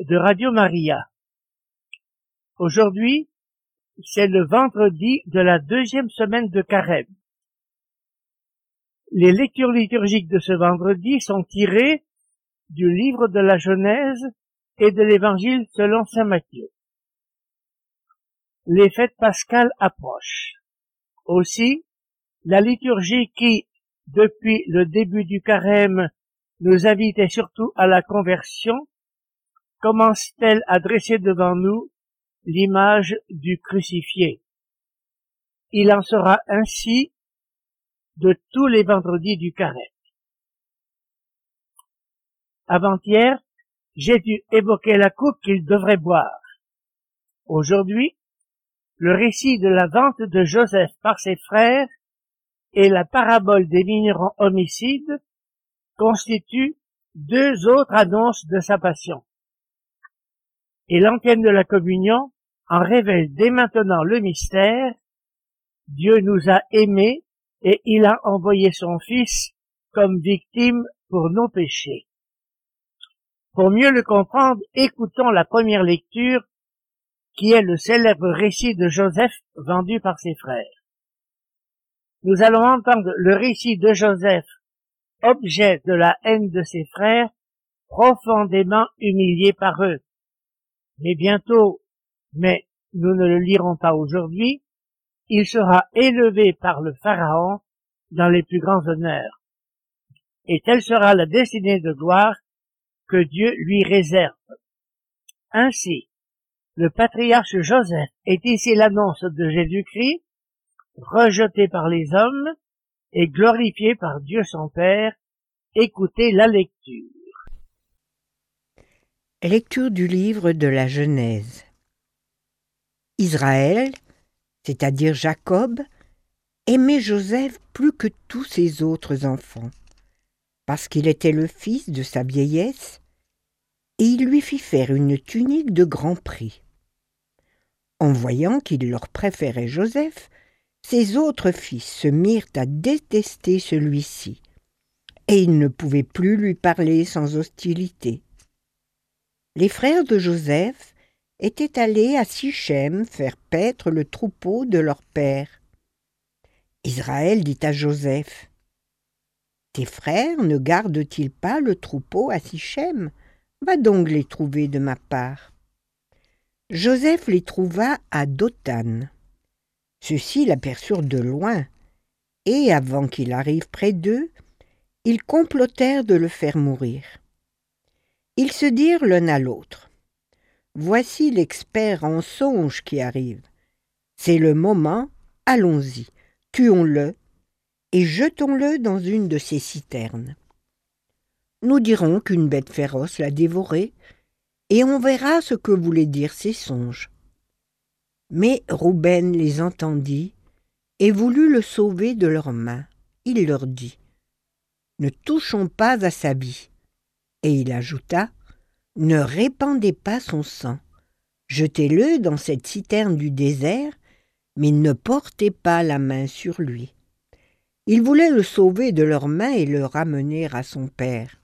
de Radio Maria. Aujourd'hui, c'est le vendredi de la deuxième semaine de carême. Les lectures liturgiques de ce vendredi sont tirées du livre de la Genèse et de l'évangile selon saint Matthieu. Les fêtes pascales approchent. Aussi, la liturgie qui, depuis le début du carême, nous invitait surtout à la conversion, commence-t-elle à dresser devant nous l'image du crucifié? Il en sera ainsi de tous les vendredis du carême. Avant-hier, j'ai dû évoquer la coupe qu'il devrait boire. Aujourd'hui, le récit de la vente de Joseph par ses frères et la parabole des vignerons homicides constituent deux autres annonces de sa passion. Et l'antenne de la communion en révèle dès maintenant le mystère. Dieu nous a aimés et il a envoyé son Fils comme victime pour nos péchés. Pour mieux le comprendre, écoutons la première lecture qui est le célèbre récit de Joseph vendu par ses frères. Nous allons entendre le récit de Joseph objet de la haine de ses frères, profondément humilié par eux. Mais bientôt, mais nous ne le lirons pas aujourd'hui, il sera élevé par le Pharaon dans les plus grands honneurs. Et telle sera la destinée de gloire que Dieu lui réserve. Ainsi, le patriarche Joseph est ici l'annonce de Jésus-Christ, rejeté par les hommes, et glorifié par Dieu son Père. Écoutez la lecture. Lecture du livre de la Genèse. Israël, c'est-à-dire Jacob, aimait Joseph plus que tous ses autres enfants, parce qu'il était le fils de sa vieillesse, et il lui fit faire une tunique de grand prix. En voyant qu'il leur préférait Joseph, ses autres fils se mirent à détester celui-ci, et ils ne pouvaient plus lui parler sans hostilité. Les frères de Joseph étaient allés à Sichem faire paître le troupeau de leur père. Israël dit à Joseph Tes frères ne gardent-ils pas le troupeau à Sichem? Va donc les trouver de ma part. Joseph les trouva à Dothan. Ceux-ci l'aperçurent de loin, et avant qu'il arrive près d'eux, ils complotèrent de le faire mourir. Ils se dirent l'un à l'autre. Voici l'expert en songe qui arrive. C'est le moment, allons-y, tuons-le, et jetons-le dans une de ces citernes. Nous dirons qu'une bête féroce l'a dévoré, et on verra ce que voulaient dire ces songes. Mais Rouben les entendit et voulut le sauver de leurs mains. Il leur dit Ne touchons pas à sa vie. Et il ajouta Ne répandez pas son sang. Jetez-le dans cette citerne du désert, mais ne portez pas la main sur lui. Ils voulaient le sauver de leurs mains et le ramener à son père.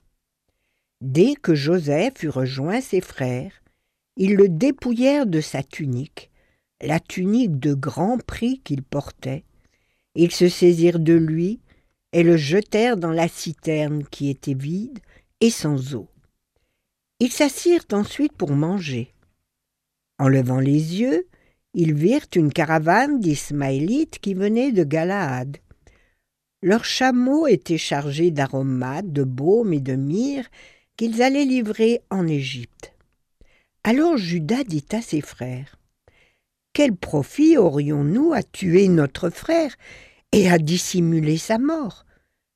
Dès que Joseph eut rejoint ses frères, ils le dépouillèrent de sa tunique la tunique de grand prix qu'il portait. Ils se saisirent de lui et le jetèrent dans la citerne qui était vide et sans eau. Ils s'assirent ensuite pour manger. En levant les yeux, ils virent une caravane d'Ismaélites qui venait de Galaad. Leurs chameaux étaient chargés d'aromates, de baume et de myrrhe qu'ils allaient livrer en Égypte. Alors Judas dit à ses frères quel profit aurions-nous à tuer notre frère et à dissimuler sa mort?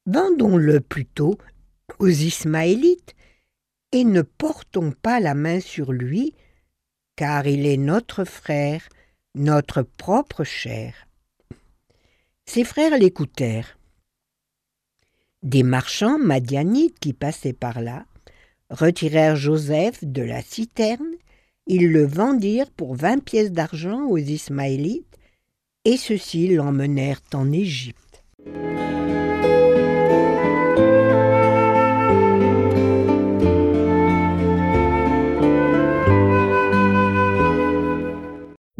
Vendons-le plutôt aux Ismaélites et ne portons pas la main sur lui car il est notre frère, notre propre chair. Ses frères l'écoutèrent. Des marchands madianites qui passaient par là retirèrent Joseph de la citerne, ils le vendirent pour vingt pièces d'argent aux Ismaélites, et ceux-ci l'emmenèrent en Égypte.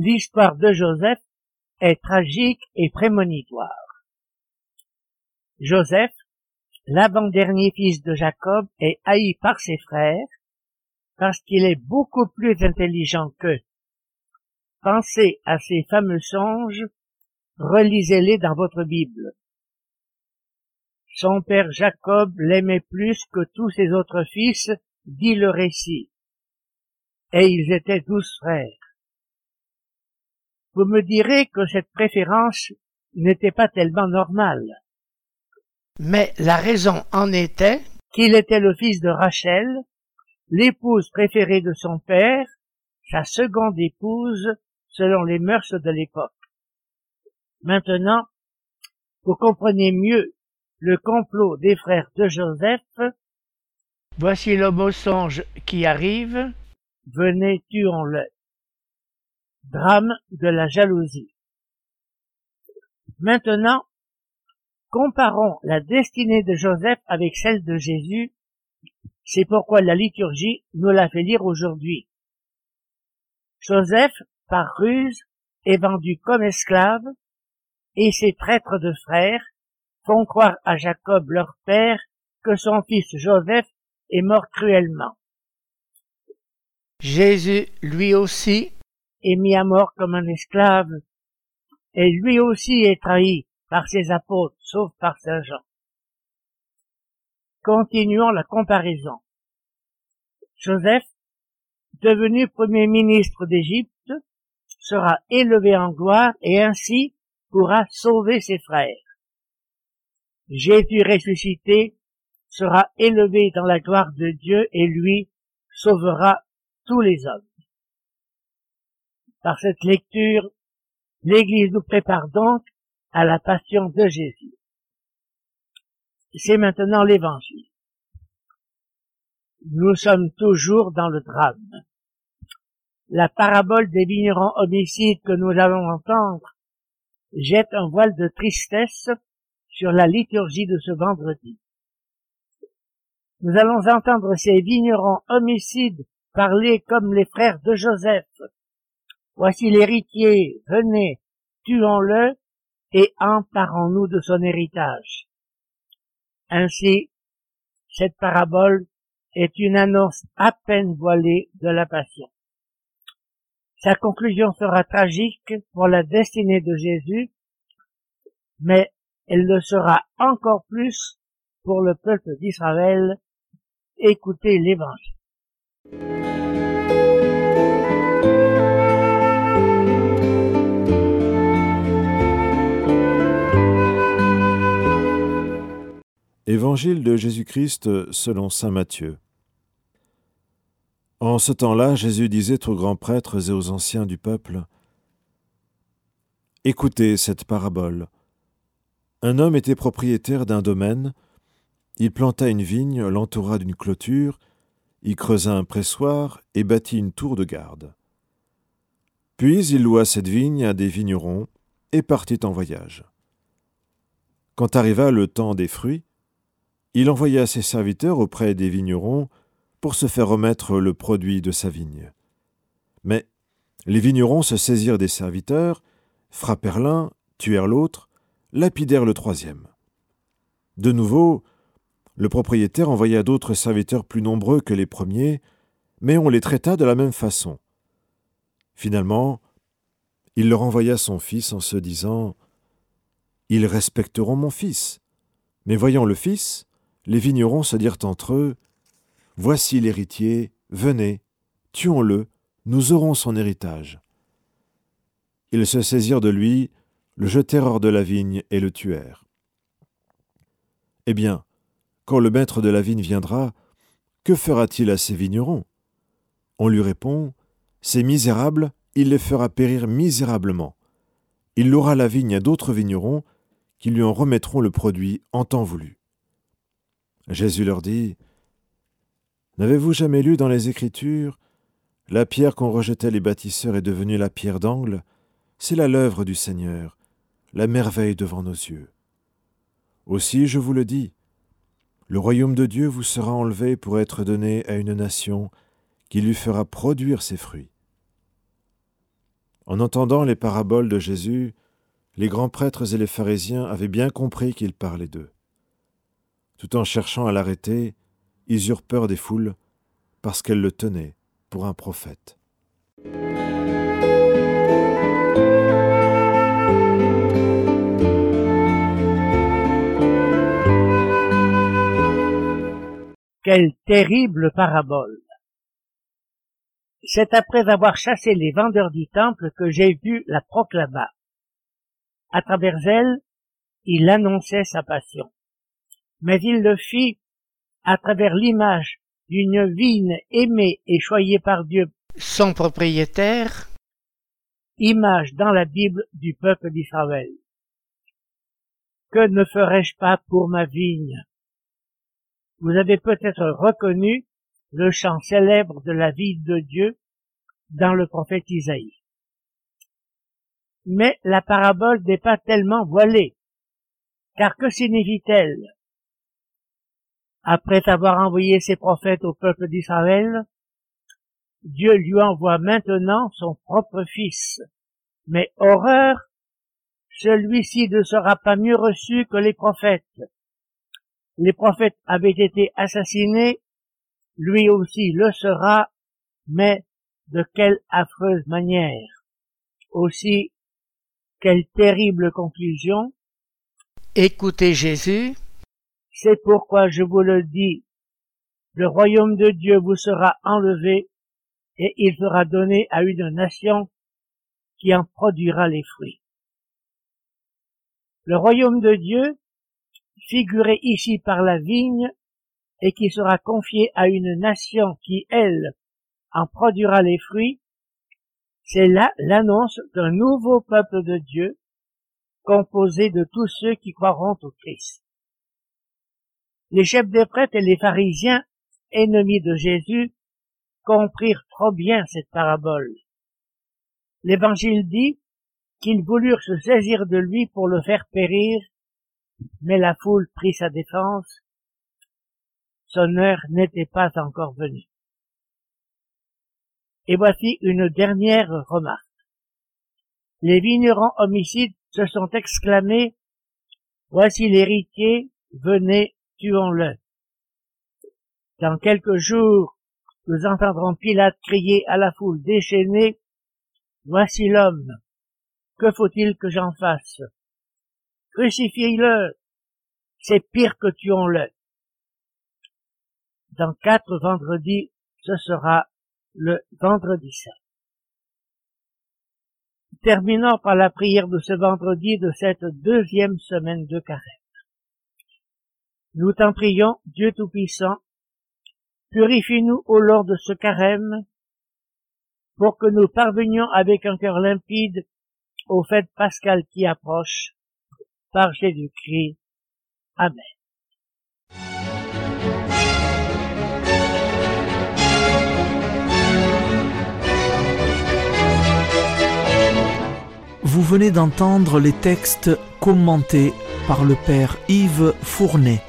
L'histoire de Joseph est tragique et prémonitoire. Joseph, l'avant-dernier fils de Jacob, est haï par ses frères parce qu'il est beaucoup plus intelligent qu'eux. Pensez à ces fameux songes, relisez-les dans votre Bible. Son père Jacob l'aimait plus que tous ses autres fils, dit le récit. Et ils étaient douze frères. Vous me direz que cette préférence n'était pas tellement normale. Mais la raison en était qu'il était le fils de Rachel, l'épouse préférée de son père, sa seconde épouse selon les mœurs de l'époque. Maintenant, vous comprenez mieux le complot des frères de Joseph. Voici l'homme au songe qui arrive. Venez, tuons-le drame de la jalousie. Maintenant, comparons la destinée de Joseph avec celle de Jésus. C'est pourquoi la liturgie nous l'a fait lire aujourd'hui. Joseph, par ruse, est vendu comme esclave, et ses traîtres de frères font croire à Jacob leur père que son fils Joseph est mort cruellement. Jésus, lui aussi, est mis à mort comme un esclave, et lui aussi est trahi par ses apôtres, sauf par Saint Jean. Continuons la comparaison. Joseph, devenu premier ministre d'Égypte, sera élevé en gloire et ainsi pourra sauver ses frères. Jésus ressuscité sera élevé dans la gloire de Dieu et lui sauvera tous les hommes. Par cette lecture, l'Église nous prépare donc à la passion de Jésus. C'est maintenant l'Évangile. Nous sommes toujours dans le drame. La parabole des vignerons homicides que nous allons entendre jette un voile de tristesse sur la liturgie de ce vendredi. Nous allons entendre ces vignerons homicides parler comme les frères de Joseph, Voici l'héritier, venez, tuons-le et emparons-nous de son héritage. Ainsi, cette parabole est une annonce à peine voilée de la passion. Sa conclusion sera tragique pour la destinée de Jésus, mais elle le sera encore plus pour le peuple d'Israël. Écoutez l'évangile. De Jésus-Christ selon Saint Matthieu. En ce temps-là, Jésus disait aux grands prêtres et aux anciens du peuple, Écoutez cette parabole. Un homme était propriétaire d'un domaine, il planta une vigne, l'entoura d'une clôture, y creusa un pressoir et bâtit une tour de garde. Puis il loua cette vigne à des vignerons et partit en voyage. Quand arriva le temps des fruits, il envoya ses serviteurs auprès des vignerons pour se faire remettre le produit de sa vigne. Mais les vignerons se saisirent des serviteurs, frappèrent l'un, tuèrent l'autre, lapidèrent le troisième. De nouveau, le propriétaire envoya d'autres serviteurs plus nombreux que les premiers, mais on les traita de la même façon. Finalement, il leur envoya son fils en se disant Ils respecteront mon fils. Mais voyant le fils, les vignerons se dirent entre eux Voici l'héritier, venez, tuons-le, nous aurons son héritage. Ils se saisirent de lui, le jetèrent hors de la vigne et le tuèrent. Eh bien, quand le maître de la vigne viendra, que fera-t-il à ces vignerons? On lui répond Ces misérables, il les fera périr misérablement. Il louera la vigne à d'autres vignerons qui lui en remettront le produit en temps voulu. Jésus leur dit N'avez-vous jamais lu dans les Écritures La pierre qu'ont rejetait les bâtisseurs est devenue la pierre d'angle C'est là l'œuvre du Seigneur, la merveille devant nos yeux. Aussi, je vous le dis, le royaume de Dieu vous sera enlevé pour être donné à une nation qui lui fera produire ses fruits. En entendant les paraboles de Jésus, les grands prêtres et les pharisiens avaient bien compris qu'il parlait d'eux. Tout en cherchant à l'arrêter, ils eurent peur des foules, parce qu'elles le tenaient pour un prophète. Quelle terrible parabole C'est après avoir chassé les vendeurs du temple que j'ai vu la proclama. À travers elle, il annonçait sa passion. Mais il le fit à travers l'image d'une vigne aimée et choyée par Dieu, son propriétaire, image dans la Bible du peuple d'Israël. Que ne ferais-je pas pour ma vigne? Vous avez peut-être reconnu le chant célèbre de la vie de Dieu dans le prophète Isaïe. Mais la parabole n'est pas tellement voilée, car que signifie-t-elle? Après avoir envoyé ses prophètes au peuple d'Israël, Dieu lui envoie maintenant son propre fils. Mais horreur, celui-ci ne sera pas mieux reçu que les prophètes les prophètes avaient été assassinés, lui aussi le sera, mais de quelle affreuse manière. Aussi, quelle terrible conclusion. Écoutez Jésus. C'est pourquoi je vous le dis, le royaume de Dieu vous sera enlevé et il sera donné à une nation qui en produira les fruits. Le royaume de Dieu figuré ici par la vigne et qui sera confié à une nation qui, elle, en produira les fruits, c'est là l'annonce d'un nouveau peuple de Dieu, composé de tous ceux qui croiront au Christ. Les chefs des prêtres et les pharisiens, ennemis de Jésus, comprirent trop bien cette parabole. L'Évangile dit qu'ils voulurent se saisir de lui pour le faire périr mais la foule prit sa défense. Son heure n'était pas encore venue. Et voici une dernière remarque. Les vignerons homicides se sont exclamés Voici l'héritier, venez, tuons-le. Dans quelques jours, nous entendrons Pilate crier à la foule déchaînée Voici l'homme. Que faut-il que j'en fasse? Crucifiez-le. C'est pire que tuons-le. Dans quatre vendredis, ce sera le vendredi saint. Terminons par la prière de ce vendredi de cette deuxième semaine de carême. Nous t'en prions, Dieu Tout-Puissant, purifie-nous au long de ce carême, pour que nous parvenions avec un cœur limpide aux fêtes pascales qui approchent, par Jésus-Christ. Amen. Vous venez d'entendre les textes commentés par le Père Yves Fournet.